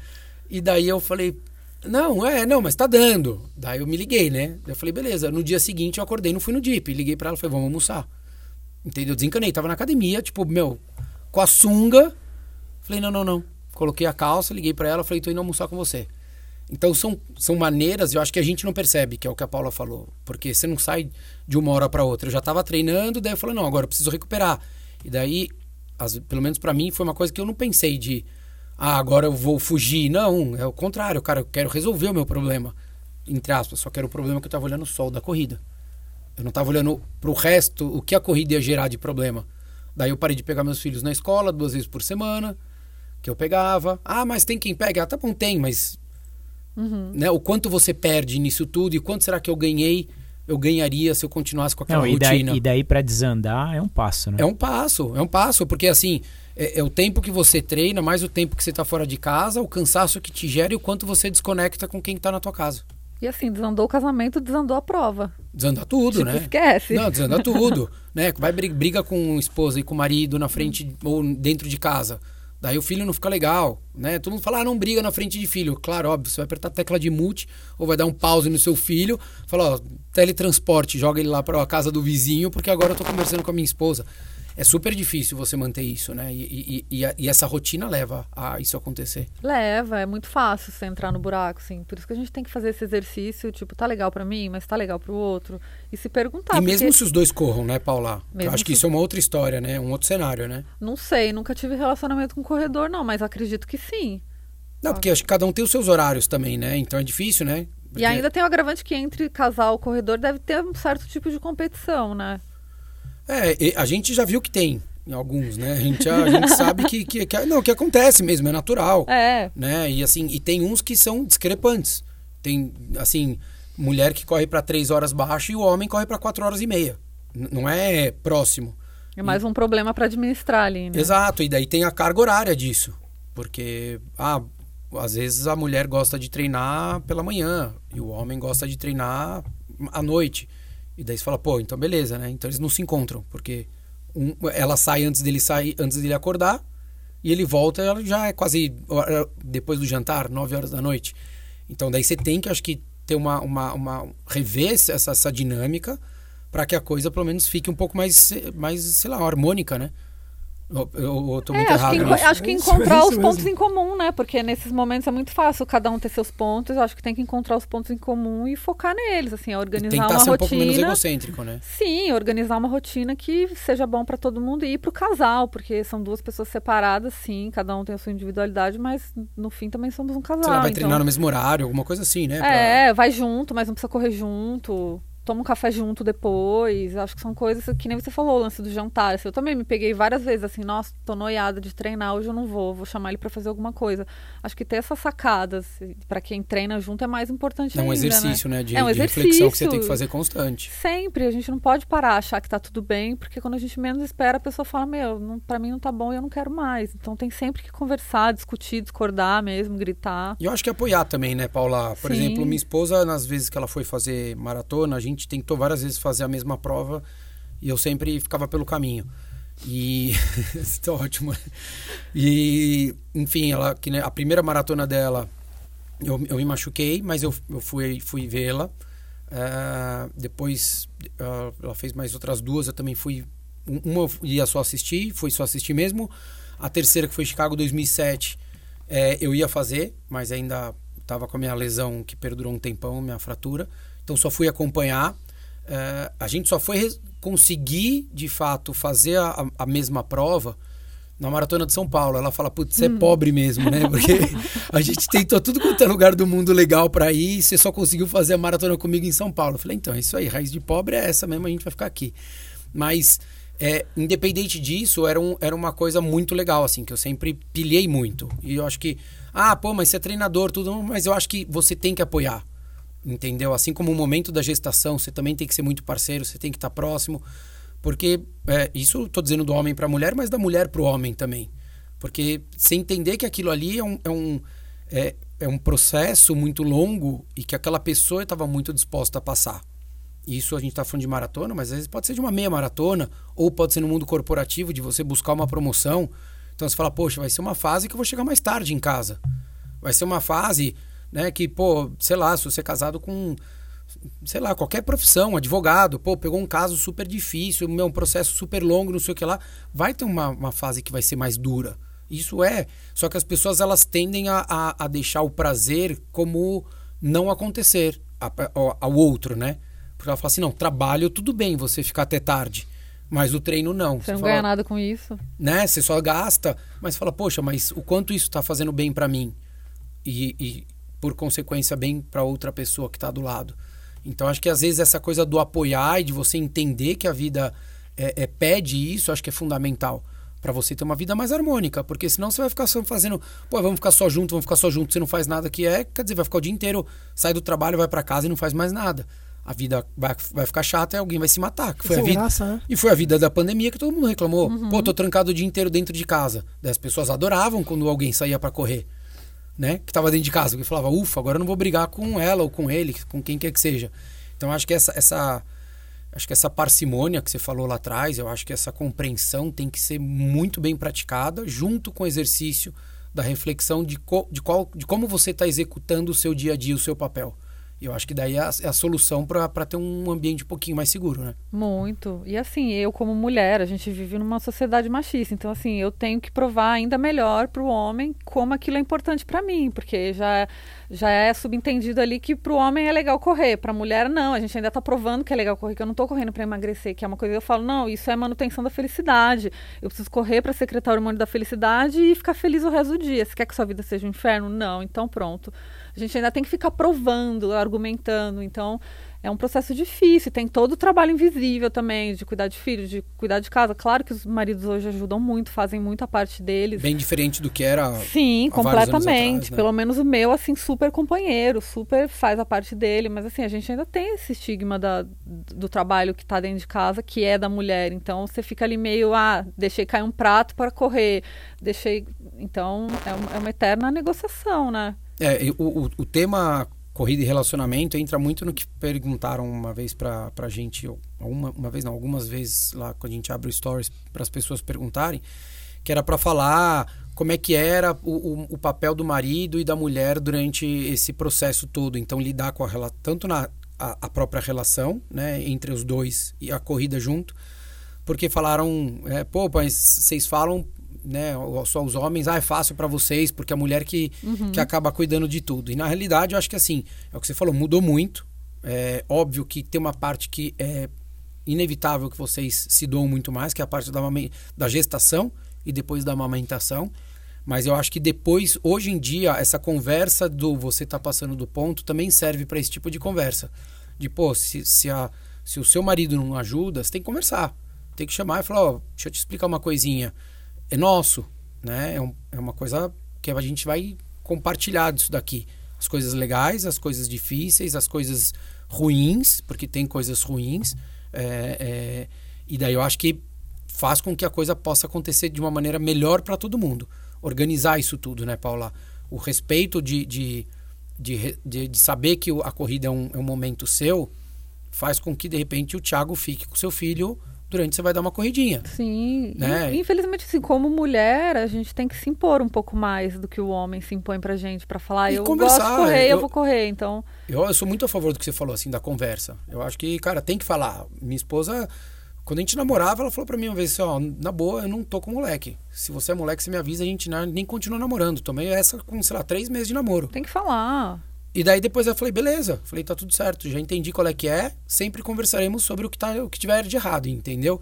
E daí eu falei, não, é, não, mas tá dando. Daí eu me liguei, né? Eu falei, beleza. No dia seguinte eu acordei, não fui no DIP. Liguei pra ela, falei, vamos almoçar. Entendeu? Desencanei, tava na academia, tipo, meu, com a sunga. Falei, não, não, não. Coloquei a calça, liguei pra ela, falei, tô indo almoçar com você. Então são, são maneiras, eu acho que a gente não percebe, que é o que a Paula falou. Porque você não sai de uma hora para outra. Eu já tava treinando, daí eu falei, não, agora eu preciso recuperar. E daí, as- pelo menos para mim, foi uma coisa que eu não pensei de. ah, agora eu vou fugir. Não, é o contrário, cara, eu quero resolver o meu problema. Entre aspas, só que era o problema que eu estava olhando o da corrida. Eu não estava olhando para o resto, o que a corrida ia gerar de problema. Daí eu parei de pegar meus filhos na escola duas vezes por semana, que eu pegava. Ah, mas tem quem pega? Ah, tá bom, tem, mas Uhum. né, o quanto você perde nisso tudo e quanto será que eu ganhei, eu ganharia se eu continuasse com aquela Não, e daí, rotina. e daí para desandar é um passo, né? É um passo, é um passo, porque assim, é, é o tempo que você treina, mais o tempo que você está fora de casa, o cansaço que te gera e o quanto você desconecta com quem está na tua casa. E assim, desandou o casamento, desandou a prova. Desanda tudo, Tipo, né? esquece. Não, desanda *laughs* tudo, né? Vai bri- briga com esposa e com o marido na frente ou dentro de casa. Daí o filho não fica legal, né? Todo mundo fala, ah, não briga na frente de filho. Claro, óbvio, você vai apertar a tecla de mute ou vai dar um pause no seu filho, fala, ó, teletransporte, joga ele lá para a casa do vizinho, porque agora eu tô conversando com a minha esposa. É super difícil você manter isso, né? E, e- e e essa rotina leva a isso acontecer. Leva, é muito fácil você entrar no buraco, assim. Por isso que a gente tem que fazer esse exercício, tipo, tá legal pra mim, mas tá legal pro outro. E se perguntar. e mesmo porque- se os dois corram, né, Paula? Eu acho que se- isso é uma outra história, né? Um outro cenário, né? Não sei, nunca tive relacionamento com corredor, não, mas acredito que sim. Não, porque acho que cada um tem os seus horários também, né? Então é difícil, né? Porque- E ainda tem o agravante que entre casal e corredor deve ter um certo tipo de competição, né? É, e a gente já viu que tem em alguns, né? A gente, a gente *laughs* sabe que, que, que- não, que acontece mesmo, é natural, É, né? E assim, e tem uns que são discrepantes. Tem, assim, mulher que corre para três horas baixo e o homem corre para quatro horas e meia. N- não é próximo. é mais um problema pra administrar ali, né? Exato, e daí tem a carga horária disso. Porque, ah, às vezes a mulher gosta de treinar pela manhã e o homem gosta de treinar à noite. E daí você fala, pô, então beleza, né? Então eles não se encontram, porque um- ela sai antes dele sair, antes dele acordar, e ele volta, ela já é quase depois do jantar, 9 horas da noite. Então daí você tem que, acho que, ter uma, uma, uma rever essa, essa dinâmica para que a coisa pelo menos fique um pouco mais, mais sei lá, harmônica, né? Eu, eu, eu tô muito É, acho que, acho que É isso, encontrar é isso os pontos mesmo. em comum, né? Porque nesses momentos é muito fácil cada um ter seus pontos. Eu acho que tem que encontrar os pontos em comum e focar neles, assim, é E organizar tentar uma ser um pouco menos rotina. egocêntrico, né? Sim, organizar uma rotina que seja bom pra todo mundo e ir pro casal, porque são duas pessoas separadas, sim, cada um tem a sua individualidade, mas no fim também somos um casal. Sei lá, vai então- treinar no mesmo horário, alguma coisa assim, né? Pra- É, vai junto, mas não precisa correr junto. Toma um café junto depois. Acho que são coisas que nem você falou, o lance do jantar. Assim, eu também me peguei várias vezes assim, nossa, tô noiada de treinar, hoje eu não vou, vou chamar ele pra fazer alguma coisa. Acho que ter essas sacadas pra quem treina junto é mais importante É um ainda, exercício, né? De, É um de reflexão que você tem que exercício. fazer constante. Sempre, a gente não pode parar, achar que tá tudo bem, porque quando a gente menos espera, a pessoa fala, meu, pra mim não tá bom e eu não quero mais. Então tem sempre que conversar, discutir, discordar mesmo, gritar. E eu acho que apoiar também, né, Paula? Por Sim. exemplo, minha esposa, nas vezes que ela foi fazer maratona, a gente tentou várias vezes fazer a mesma prova e eu sempre ficava pelo caminho. E. *laughs* Isso tá ótimo. E, enfim, ela, que, a primeira maratona dela, eu, eu me machuquei, mas eu, eu fui, fui vê-la. Ah, depois ah, ela fez mais outras duas, eu também fui. um- Uma eu ia só assistir, fui só assistir mesmo. A terceira, que foi Chicago 2007, é, eu ia fazer, mas ainda estava com a minha lesão que perdurou um tempão, minha fratura. Então só fui acompanhar. É, a gente só foi conseguir, de fato, fazer a, a- mesma prova na Maratona de São Paulo. Ela fala, putz, você é pobre mesmo, né? Porque a gente tentou tudo quanto é lugar do mundo legal para ir e você só conseguiu fazer a maratona comigo em São Paulo. Eu falei, então, é isso aí, raiz de pobre é essa mesmo, a gente vai ficar aqui. Mas, é, independente disso, era, um, era uma coisa muito legal, assim, que eu sempre pilhei muito. E eu acho que, ah, pô, mas você é treinador, tudo, mas eu acho que você tem que apoiar. Entendeu? Assim como o momento da gestação, você também tem que ser muito parceiro, você tem que estar próximo. Porque é, isso tô dizendo do homem para a mulher, mas da mulher para o homem também. Porque você entender que aquilo ali é um, é um, é, é um processo muito longo e que aquela pessoa estava muito disposta a passar. Isso a gente está falando de maratona, mas às vezes pode ser de uma meia maratona, ou pode ser no mundo corporativo, de você buscar uma promoção. Então você fala, poxa, vai ser uma fase que eu vou chegar mais tarde em casa. Vai ser uma fase, né, que, pô, sei lá, se você é casado com, sei lá, qualquer profissão, advogado, pô, pegou um caso super difícil, meu, um processo super longo, não sei o que lá, vai ter uma, uma fase que vai ser mais dura. Isso é. Só que as pessoas elas tendem a, a, a deixar o prazer como não acontecer a- ao, outro, né? Porque ela fala assim, não, trabalho, tudo bem você ficar até tarde. Mas o treino não. Você não fala, ganha nada com isso. Né? Você só gasta, mas fala, poxa, mas o quanto isso está fazendo bem para mim? E, e, por consequência, bem para outra pessoa que está do lado. Então, acho que às vezes essa coisa do apoiar e de você entender que a vida é, é pede isso, acho que é fundamental para você ter uma vida mais harmônica, porque senão você vai ficar só fazendo, pô, vamos ficar só junto, vamos ficar só junto, você não faz nada que é, quer dizer, vai ficar o dia inteiro, sai do trabalho, vai para casa e não faz mais nada a vida vai, vai ficar chata e alguém vai se matar. Que foi a vida, graça, né? E foi a vida da pandemia que todo mundo reclamou. Uhum. Pô, tô trancado o dia inteiro dentro de casa. As pessoas adoravam quando alguém saía para correr, né? Que tava dentro de casa, que falava, ufa, agora eu não vou brigar com ela ou com ele, com quem quer que seja. Então acho que essa, essa acho que essa parcimônia que você falou lá atrás, eu acho que essa compreensão tem que ser muito bem praticada junto com o exercício da reflexão de, co, de, qual, de como você está executando o seu dia a dia, o seu papel. Eu acho que daí é a, é solução para ter um ambiente um pouquinho mais seguro, né? Muito. E assim, eu como mulher, a gente vive numa sociedade machista, então assim, eu tenho que provar ainda melhor para o homem como aquilo é importante para mim, porque já já é subentendido ali que para o homem é legal correr, para a mulher não. A gente ainda está provando que é legal correr, que eu não estou correndo para emagrecer, que é uma coisa que eu falo, não, isso é manutenção da felicidade. Eu preciso correr para secretar o hormônio da felicidade e ficar feliz o resto do dia. Você quer que sua vida seja um inferno? Não, então pronto. A gente ainda tem que ficar provando, argumentando. Então, é um processo difícil, tem todo o trabalho invisível também, de cuidar de filhos, de cuidar de casa. Claro que os maridos hoje ajudam muito, fazem muita parte deles. Bem diferente do que era. Sim, completamente. Atrás, né? Pelo menos o meu, assim, super companheiro, super faz a parte dele. Mas assim, a gente ainda tem esse estigma da, do trabalho que está dentro de casa, que é da mulher. Então você fica ali meio, ah, deixei cair um prato para correr, deixei. Então é uma, é uma eterna negociação, né? É, o, o, tema corrida e relacionamento entra muito no que perguntaram uma vez pra, pra gente, uma, uma vez não, algumas vezes lá quando a gente abre o stories para as pessoas perguntarem, que era para falar como é que era o, o, o, papel do marido e da mulher durante esse processo todo. Então, lidar com a tanto na a, a própria relação, né, entre os dois e a corrida junto, porque falaram, é, pô, mas vocês falam né, só os homens, ah, é fácil para vocês, porque a mulher que, uhum. que acaba cuidando de tudo. E na realidade, eu acho que assim, é o que você falou, mudou muito. É óbvio que tem uma parte que é inevitável que vocês se doam muito mais, que é a parte da, da gestação e depois da amamentação. Mas eu acho que depois, hoje em dia, essa conversa do você tá passando do ponto também serve para esse tipo de conversa. De, pô, se, se, a, se o seu marido não ajuda, você tem que conversar. Tem que chamar e falar, ó, oh, deixa eu te explicar uma coisinha é nosso, né? É, um, é uma coisa que a gente vai compartilhar disso daqui. As coisas legais, as coisas difíceis, as coisas ruins, porque tem coisas ruins. É, é, e daí eu acho que faz com que a coisa possa acontecer de uma maneira melhor para todo mundo. Organizar isso tudo, né, Paula? O respeito de, de, de, de, de saber que a corrida é um, é um momento seu faz com que, de repente, o Thiago fique com seu filho durante você vai dar uma corridinha. Sim. Né? infelizmente, assim, como mulher, a gente tem que se impor um pouco mais do que o homem se impõe pra gente, para falar, e eu conversar. gosto de correr, eu, eu, vou correr, então... Eu, eu sou muito a favor do que você falou, assim, da conversa. Eu acho que, cara, tem que falar. Minha esposa, quando a gente namorava, ela falou pra mim uma vez assim, ó, na boa, eu não tô com moleque. Se você é moleque, você me avisa, a gente nem continua namorando. Tomei essa com, sei lá, três meses de namoro. Tem que falar. E daí depois eu falei, beleza. Falei, tá tudo certo, já entendi qual é que é. Sempre conversaremos sobre o que, tá, o que tiver de errado, entendeu?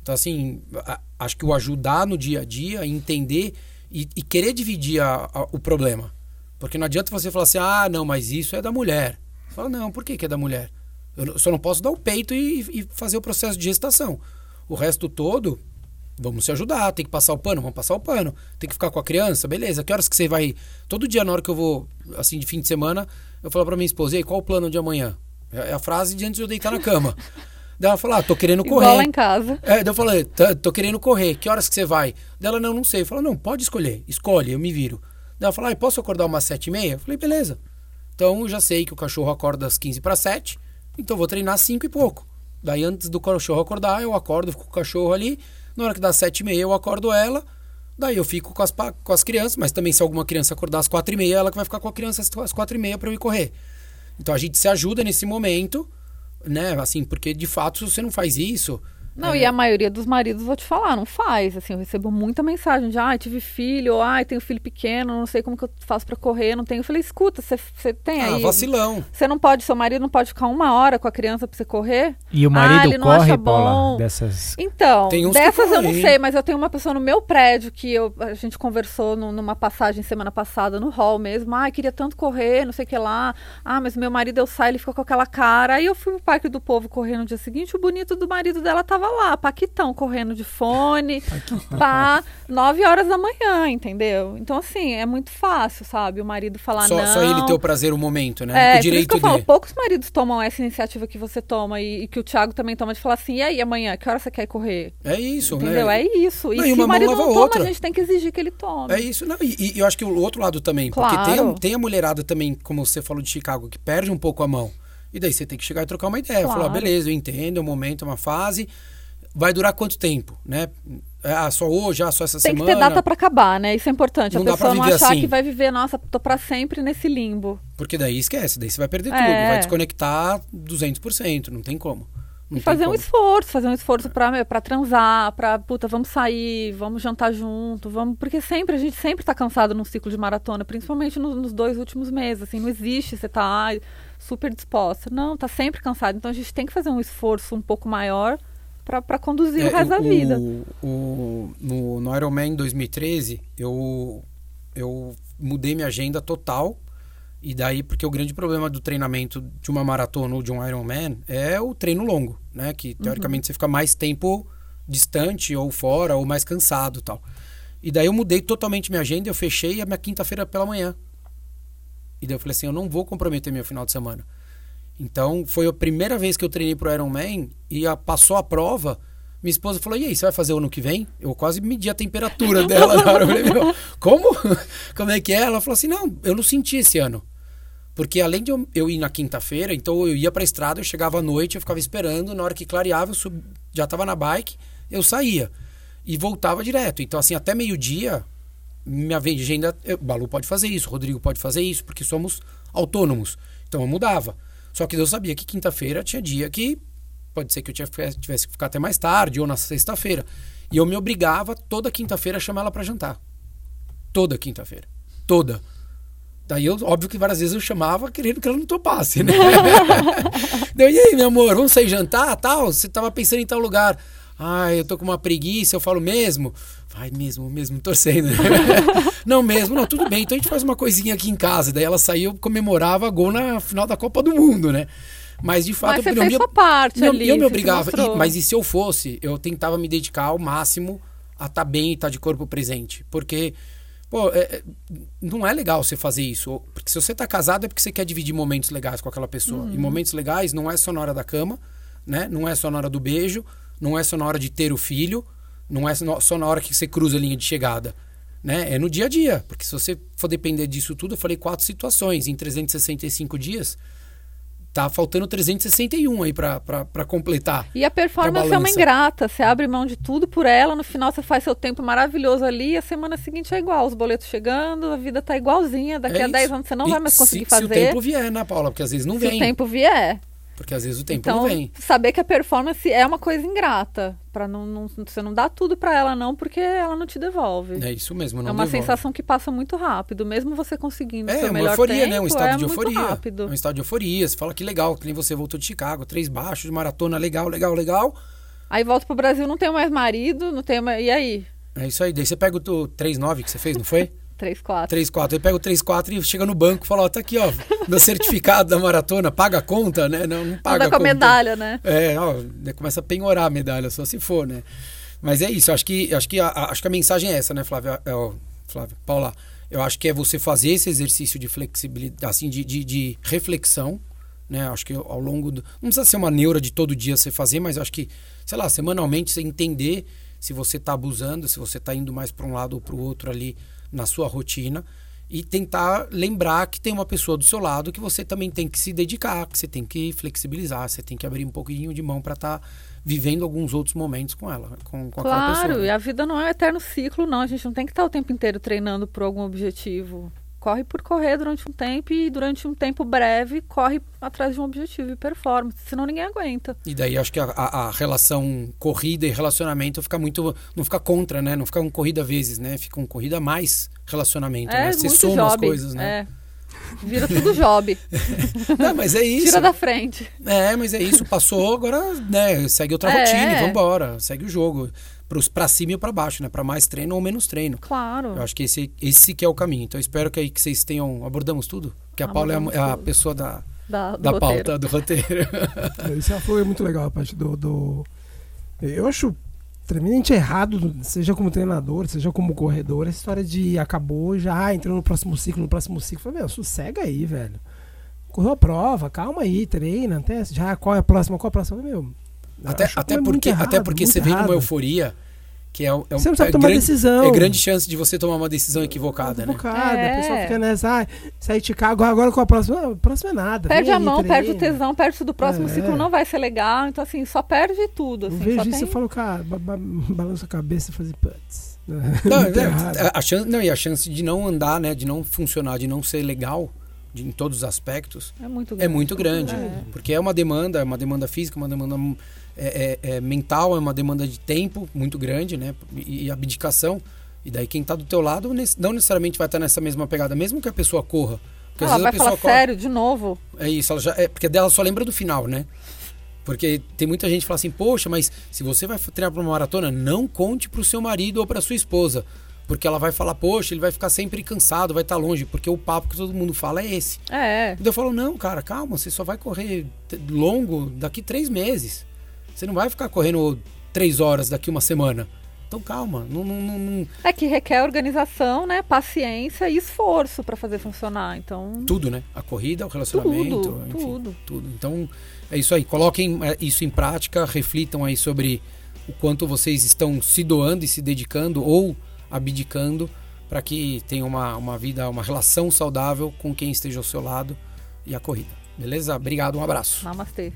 Então, assim, a, acho que o ajudar no dia a dia, entender e, e querer dividir a, a, o problema. Porque não adianta você falar assim, ah, não, mas isso é da mulher. Fala, não, por que, que é da mulher? Eu só não posso dar o peito e, e fazer o processo de gestação. O resto todo, Vamos se ajudar, tem que passar o pano, vamos passar o pano. Tem que ficar com a criança, beleza. Que horas que você vai. Todo dia, na hora que eu vou, assim, de fim de semana, eu falo pra minha esposa, e qual o plano de amanhã? É, é a frase de antes de eu deitar na cama. *laughs* Daí ela falou, ah, tô querendo correr. Igual lá em casa. É, daí eu falei, tô querendo correr, que horas que você vai? Daí ela, não, não sei. Eu falei, não, pode escolher, escolhe, eu me viro. Daí ela falou, ah, posso acordar umas sete e meia? Eu falei, beleza. Então eu já sei que o cachorro acorda às 15 para 7, então vou treinar às 5 e pouco. Daí antes do cachorro acordar, eu acordo, fico com o cachorro ali, na hora que dá sete e meia, eu acordo ela. Daí eu fico com as, com as crianças, mas também se alguma criança acordar às quatro e meia, ela que vai ficar com a criança às quatro e meia para eu ir correr. Então a gente se ajuda nesse momento, né? Assim, porque de fato, se você não faz isso, Não, É. e a maioria dos maridos, vou te falar, não faz. Assim, eu recebo muita mensagem de, ai, tive filho, ou, ai, tenho filho pequeno, não sei como que eu faço pra correr, não tenho. Eu falei, escuta, você você tem Ah, aí. vacilão. Você não pode, seu marido não pode ficar uma hora com a criança pra você correr? E o Ah, marido ele não corre, acha Paula, bom. dessas... Então, Tem uns que dessas eu não sei, mas eu tenho uma pessoa no meu prédio que eu- a gente conversou no- numa passagem semana passada no hall mesmo. Ah, queria tanto correr, não sei o que lá. Ah, mas meu marido eu saio, ele ficou com aquela cara. Aí eu fui pro Parque do Povo correr no dia seguinte, o bonito do marido dela tava lá, Paquitão, correndo de fone, *laughs* pá, 9 horas da manhã, entendeu? Então, assim, é muito fácil, sabe? O marido falar Só, não. só ele ter o prazer o momento, né? É, o por isso direito que eu falo, poucos maridos tomam essa iniciativa que você toma e, e que o Thiago também toma de falar assim, e aí amanhã, que hora você quer correr? É isso, Entendeu? né? É isso. E Não, se uma o mão marido não a toma, outra. a gente tem que exigir que ele tome. É isso, não, e, e eu acho que o outro lado também, porque tem a, Claro. tem a mulherada também, como você falou de Chicago, que perde um pouco a mão. E daí você tem que chegar e trocar uma ideia. Claro. Falar, beleza, eu entendo, é um momento, é uma fase. Vai durar quanto tempo, né? Ah, só hoje, ah, só essa Tem que semana. ter data pra acabar, né? Isso é importante. Não a pessoa não achar assim. que vai viver, nossa, tô pra sempre nesse limbo. Porque daí esquece, daí você vai perder É. tudo. Vai desconectar 200%, não tem como. Não E tem fazer um como. esforço, fazer um esforço meu, pra transar, pra, puta, vamos sair, vamos jantar junto, vamos. Porque sempre, a gente sempre tá cansado num ciclo de maratona, principalmente no- nos dois últimos meses. Assim, não existe você tá super disposta. Não, tá sempre cansado. Então a gente tem que fazer um esforço um pouco maior pra conduzir o É, resto da vida. o- no, no Ironman 2013, eu, eu mudei minha agenda total. E daí, porque o grande problema do treinamento de uma maratona ou de um Ironman é o treino longo, né? Que teoricamente você fica mais tempo distante ou fora ou mais cansado tal. E daí eu mudei totalmente minha agenda, eu fechei a minha quinta-feira pela manhã. E daí eu falei assim, eu não vou comprometer meu final de semana. Então, foi a primeira vez que eu treinei pro Ironman e a, passou a prova. Minha esposa falou: E aí, você vai fazer o ano que vem? Eu quase medi a temperatura dela. Eu falei: Meu, como? *laughs* Como é que é? Ela falou assim: Não, eu não senti esse ano. Porque além de eu, eu ir na quinta-feira, então eu ia pra estrada, eu chegava à noite, eu ficava esperando, na hora que clareava, eu sub... já tava na bike, eu saía. E voltava direto. Então, assim, até meio-dia, minha agenda. eu- Balu pode fazer isso, Rodrigo pode fazer isso, porque somos autônomos. Então eu mudava. Só que eu sabia que quinta-feira tinha dia que pode ser que eu tivesse que ficar até mais tarde ou na sexta-feira. E eu me obrigava toda quinta-feira a chamar ela para jantar. Toda quinta-feira. Toda. Daí eu, óbvio que várias vezes eu chamava querendo que ela não topasse, né? *laughs* Daí, e aí, meu amor, vamos sair jantar, tal? Você tava pensando em tal lugar. Ai, eu tô com uma preguiça, eu falo mesmo. Vai mesmo, mesmo, torcendo. *laughs* não mesmo, não, tudo bem. Então a gente faz uma coisinha aqui em casa. Daí ela saiu, comemorava gol na final da Copa do Mundo, né? Mas de fato Mas eu não fez sua parte não, ali. eu me obrigava. E- mas e se eu fosse, eu tentava me dedicar ao máximo a estar bem e estar de corpo presente. Porque, pô, é- é- não é legal você fazer isso. Porque se você tá casado é porque você quer dividir momentos legais com aquela pessoa. Uhum. E momentos legais não é só na hora da cama, né? Não é só na hora do beijo, não é só na hora de ter o filho, não é só na hora que você cruza a linha de chegada. Né? É no dia a dia. Porque se você for depender disso tudo, eu falei quatro situações em 365 dias. Tá faltando 361 aí pra completar. E a performance pra é uma ingrata. Você abre mão de tudo por ela, no final você faz seu tempo maravilhoso ali, e a semana seguinte é igual. Os boletos chegando, a vida tá igualzinha. Daqui É a isso. 10 anos você não E vai mais conseguir se, fazer. Se o tempo vier, né, Paula? Porque às vezes não se vem. o tempo vier. Porque às vezes o tempo Então, não vem. saber que a performance é uma coisa ingrata. Pra não, não- você não dá tudo pra ela, não, porque ela não te devolve. É isso mesmo, não é uma devolve. sensação que passa muito rápido. Mesmo você conseguindo É, uma euforia, tempo, né? Um estado é de euforia. rápido. Um estado de euforia. Você fala que legal, que nem você voltou de Chicago, três baixos de maratona, legal, legal, legal. Aí volta pro Brasil, não tenho mais marido, não tenho mais... E aí? É isso aí. Daí você pega o teu 3-9 que você fez, não foi? *laughs* 3, 4. 3-4. Aí pega o 3-4 e chega no banco e fala, ó, tá aqui, ó, meu certificado da maratona, paga a conta, né? Não, não paga Anda a com a conta. medalha, né? É, ó, daí começa a penhorar a medalha, só se for, né? Mas é isso, acho que, acho que, a, a- acho que a mensagem é essa, né, Flávia? É, ó, Flávia, Paula, eu acho que é você fazer esse exercício de flexibilidade, assim, de, de, de reflexão, né? Acho que ao longo do... Não precisa ser uma neura de todo dia você fazer, mas acho que, sei lá, semanalmente você entender se você está abusando, se você está indo mais para um lado ou para o outro ali na sua rotina e tentar lembrar que tem uma pessoa do seu lado que você também tem que se dedicar, que você tem que flexibilizar, você tem que abrir um pouquinho de mão para estar vivendo alguns outros momentos com ela, com, com aquela pessoa. Claro, né? e a vida não é um eterno ciclo, não. A gente não tem que estar o tempo inteiro treinando por algum objetivo. Corre por correr durante um tempo e durante um tempo breve corre atrás de um objetivo e performance, senão ninguém aguenta. E daí acho que a, a, relação corrida e relacionamento fica muito. Não fica contra, né? Não fica um corrida vezes, né? Fica um corrida mais relacionamento, é, né? Você soma job, as coisas, né? É. Vira tudo job. *laughs* Não, mas é isso. Tira da frente. É, mas é isso. Passou, agora né, segue outra É. rotina e vambora. Segue o jogo. Pra cima e pra baixo, né? Pra mais treino ou menos treino. Claro. Eu acho que esse, esse que é o caminho. Então eu espero que aí que vocês tenham. Abordamos tudo. Porque a Paula é a, é a pessoa da, Da, do da pauta, do roteiro. *laughs* Isso ela falou é muito legal, a parte do, do- Eu acho tremendamente errado, seja como treinador, seja como corredor, a história de acabou, já ah, entrou no próximo ciclo, no próximo ciclo. Falei, meu, sossega aí, velho. Correu a prova, calma aí, treina, até, já qual é a próxima, qual é a próxima? Falei, Meu, até, até, é porque, errado, até porque você vem errado. numa euforia que é, um- é, um- Você não sabe é tomar grande, decisão. é grande chance de você tomar uma decisão equivocada, né? Equivocada, É. a pessoa fica nessa, ah, sair de Chicago, agora qual a próxima? A próxima é nada. Perde a aí, mão, perde o tesão, perde do próximo É. ciclo, não vai ser legal. Então, assim, só perde tudo. Eu Assim, vejo só isso tem... e falo, cara, ba ba balança a cabeça e fazer putz. Não, *laughs* Muito é, a chance, não, e a chance de não andar, né? De não funcionar, de não ser legal de- em todos os aspectos É muito grande. é muito grande. É. Porque é uma demanda, é uma demanda física, uma demanda é, é- é mental, é uma demanda de tempo muito grande, né? E, e abdicação. E daí quem tá do teu lado não necessariamente vai estar nessa mesma pegada, mesmo que a pessoa corra. Porque Ela vai falar corre. sério de novo. É isso, ela já, é, porque dela só lembra do final, né? Porque tem muita gente que fala assim, poxa, mas se você vai treinar para uma maratona, não conte para o seu marido ou para sua esposa. Porque ela vai falar, poxa, ele vai ficar sempre cansado, vai estar longe, porque o papo que todo mundo fala é esse. É. Então eu falo, não, cara, calma, você só vai correr longo daqui três meses. Você não vai ficar correndo três horas daqui uma semana. Então calma, não, não, não- não- É que requer organização, né? Paciência e esforço para fazer funcionar. Então, tudo, né? A corrida, o relacionamento, tudo, enfim, tudo. tudo. Então é isso aí. Coloquem é, isso em prática, reflitam aí sobre o quanto vocês estão se doando e se dedicando ou abdicando para que tenham uma, uma vida, uma relação saudável com quem esteja ao seu lado e a corrida. Beleza? Obrigado, um abraço. Namastê.